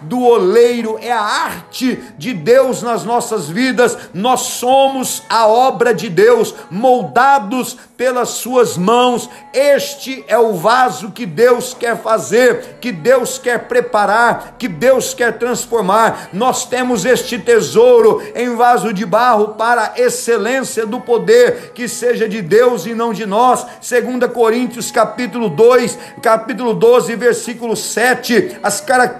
do oleiro, é a arte de Deus nas nossas vidas. Nós somos a obra de Deus, moldados pelas suas mãos. Este é o vaso que Deus quer fazer, que Deus quer preparar, que Deus quer transformar. Nós temos este tesouro em vaso de barro para a excelência do poder que seja de Deus e não de nós. 2 Coríntios capítulo 2, capítulo 12, versículo 7, as características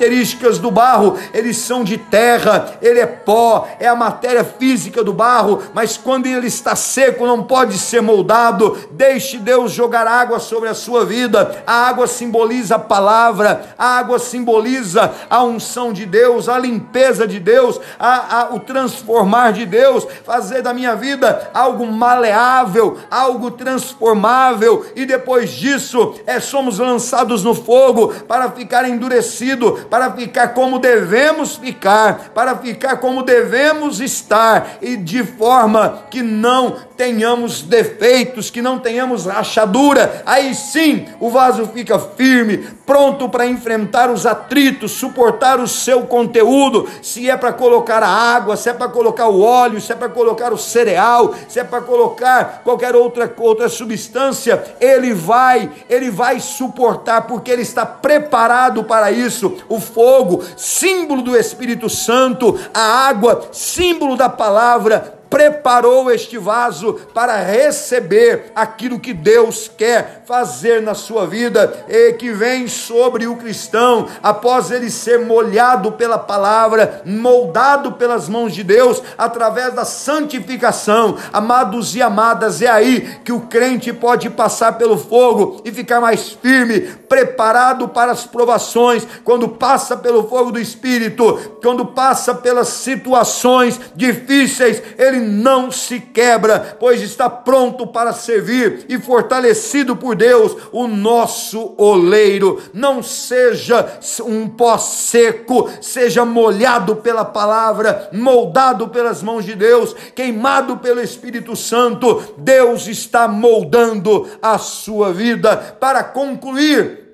do barro, eles são de terra, ele é pó, é a matéria física do barro, mas quando ele está seco, não pode ser moldado. Deixe Deus jogar água sobre a sua vida. A água simboliza a palavra, a água simboliza a unção de Deus, a limpeza de Deus, a, a, o transformar de Deus, fazer da minha vida algo maleável, algo transformável, e depois disso é somos lançados no fogo para ficar endurecido, para ficar como devemos ficar, para ficar como devemos estar e de forma que não tenhamos defeitos, que não tenhamos rachadura. Aí sim o vaso fica firme, pronto para enfrentar os atritos, suportar o seu conteúdo. Se é para colocar a água, se é para colocar o óleo, se é para colocar o cereal, se é para colocar qualquer outra outra substância, ele vai, ele vai suportar porque ele está preparado para isso. O fogo, símbolo do Espírito Santo, a água, símbolo da palavra, preparou este vaso para receber aquilo que Deus quer fazer na sua vida e que vem sobre o cristão após ele ser molhado pela palavra, moldado pelas mãos de Deus através da santificação. Amados e amadas, é aí que o crente pode passar pelo fogo e ficar mais firme, preparado para as provações, quando passa pelo fogo do espírito, quando passa pelas situações difíceis, ele não se quebra, pois está pronto para servir e fortalecido por Deus, o nosso oleiro. Não seja um pó seco, seja molhado pela palavra, moldado pelas mãos de Deus, queimado pelo Espírito Santo. Deus está moldando a sua vida. Para concluir,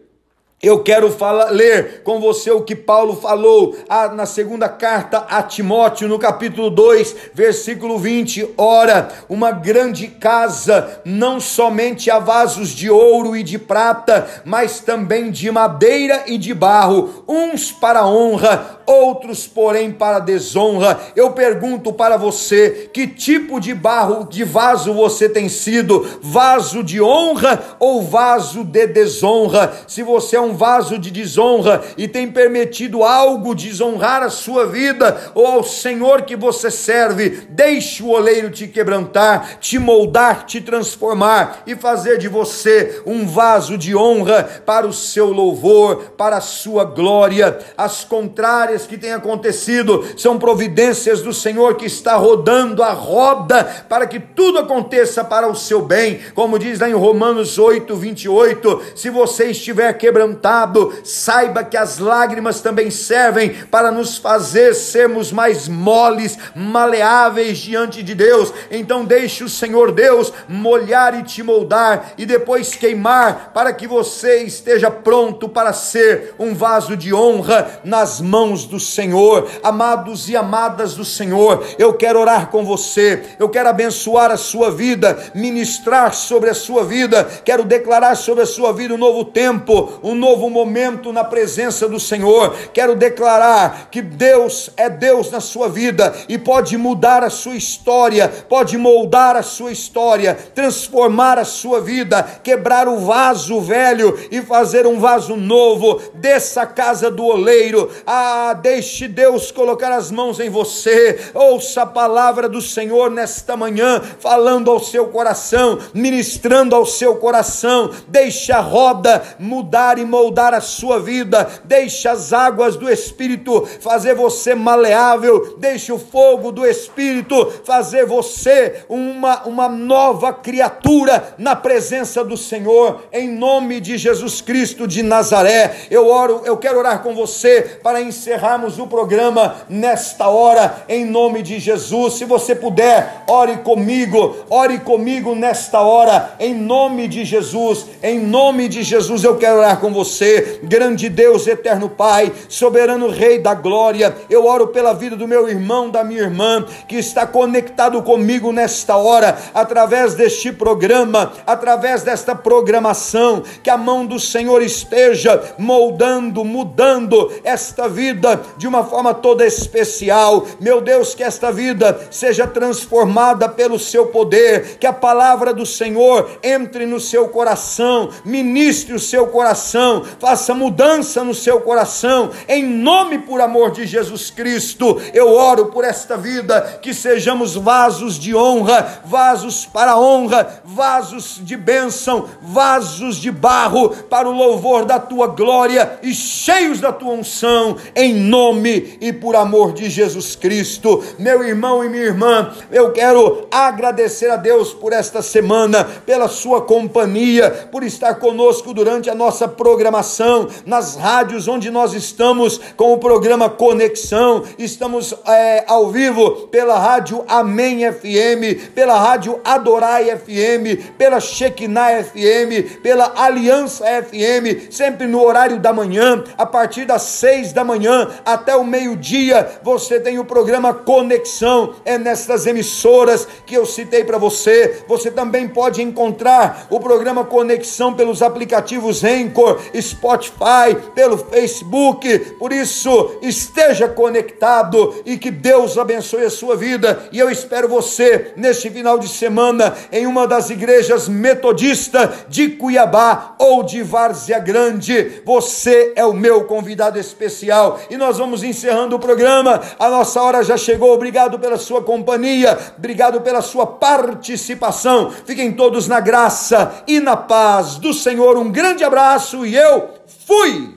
eu quero falar, ler com você o que Paulo falou ah, na segunda carta a Timóteo, no capítulo 2, versículo 20. Ora, uma grande casa, não somente há vasos de ouro e de prata, mas também de madeira e de barro, uns para honra, outros, porém, para desonra. Eu pergunto para você: que tipo de barro, de vaso você tem sido? Vaso de honra ou vaso de desonra? Se você é um vaso de desonra e tem permitido algo desonrar a sua vida ou ao Senhor que você serve, deixe o oleiro te quebrantar, te moldar, te transformar e fazer de você um vaso de honra para o seu louvor, para a sua glória. As contrárias que têm acontecido são providências do Senhor que está rodando a roda para que tudo aconteça para o seu bem, como diz lá em Romanos 8, 28. Se você estiver quebrantado, saiba que as lágrimas também servem para nos fazer sermos mais moles, maleáveis diante de Deus. Então deixe o Senhor Deus molhar e te moldar e depois queimar para que você esteja pronto para ser um vaso de honra nas mãos do Senhor. Amados e amadas do Senhor, eu quero orar com você. Eu quero abençoar a sua vida, ministrar sobre a sua vida, quero declarar sobre a sua vida um novo tempo, um novo momento na presença do Senhor. Quero declarar que Deus é Deus na sua vida e pode mudar a sua história, pode moldar a sua história, transformar a sua vida, quebrar o vaso velho e fazer um vaso novo. Dessa casa do oleiro, ah, deixe Deus colocar as mãos em você. Ouça a palavra do Senhor nesta manhã, falando ao seu coração, ministrando ao seu coração. Deixe a roda mudar e moldar a sua vida, deixe as águas do Espírito fazer você maleável, deixe o fogo do Espírito fazer você uma, uma nova criatura na presença do Senhor, em nome de Jesus Cristo de Nazaré. Eu oro, eu quero orar com você para encerrarmos o programa nesta hora, em nome de Jesus. Se você puder, ore comigo, ore comigo nesta hora, em nome de Jesus, em nome de Jesus, eu quero orar com você você, grande Deus, eterno Pai, soberano Rei da glória. Eu oro pela vida do meu irmão, da minha irmã, que está conectado comigo nesta hora, através deste programa, através desta programação, que a mão do Senhor esteja moldando, mudando esta vida de uma forma toda especial. Meu Deus, que esta vida seja transformada pelo seu poder, que a palavra do Senhor entre no seu coração, ministre o seu coração, faça mudança no seu coração, em nome por amor de Jesus Cristo. Eu oro por esta vida, que sejamos vasos de honra, vasos para honra, vasos de bênção, vasos de barro para o louvor da tua glória e cheios da tua unção, em nome e por amor de Jesus Cristo. Meu irmão e minha irmã, eu quero agradecer a Deus por esta semana, pela sua companhia, por estar conosco durante a nossa programação nas rádios onde nós estamos com o programa Conexão. Estamos é, ao vivo pela rádio Amém FM, pela rádio Adorai FM, pela Shekinah FM, pela Aliança FM, sempre no horário da manhã, a partir das seis da manhã até o meio-dia. Você tem o programa Conexão, é nestas emissoras que eu citei para você. Você também pode encontrar o programa Conexão pelos aplicativos Anchor, Spotify, pelo Facebook. Por isso, esteja conectado e que Deus abençoe a sua vida. E eu espero você neste final de semana em uma das igrejas metodistas de Cuiabá ou de Várzea Grande. Você é o meu convidado especial nós vamos encerrando o programa. A nossa hora já chegou. Obrigado pela sua companhia, obrigado pela sua participação. Fiquem todos na graça e na paz do Senhor. Um grande abraço e eu fui!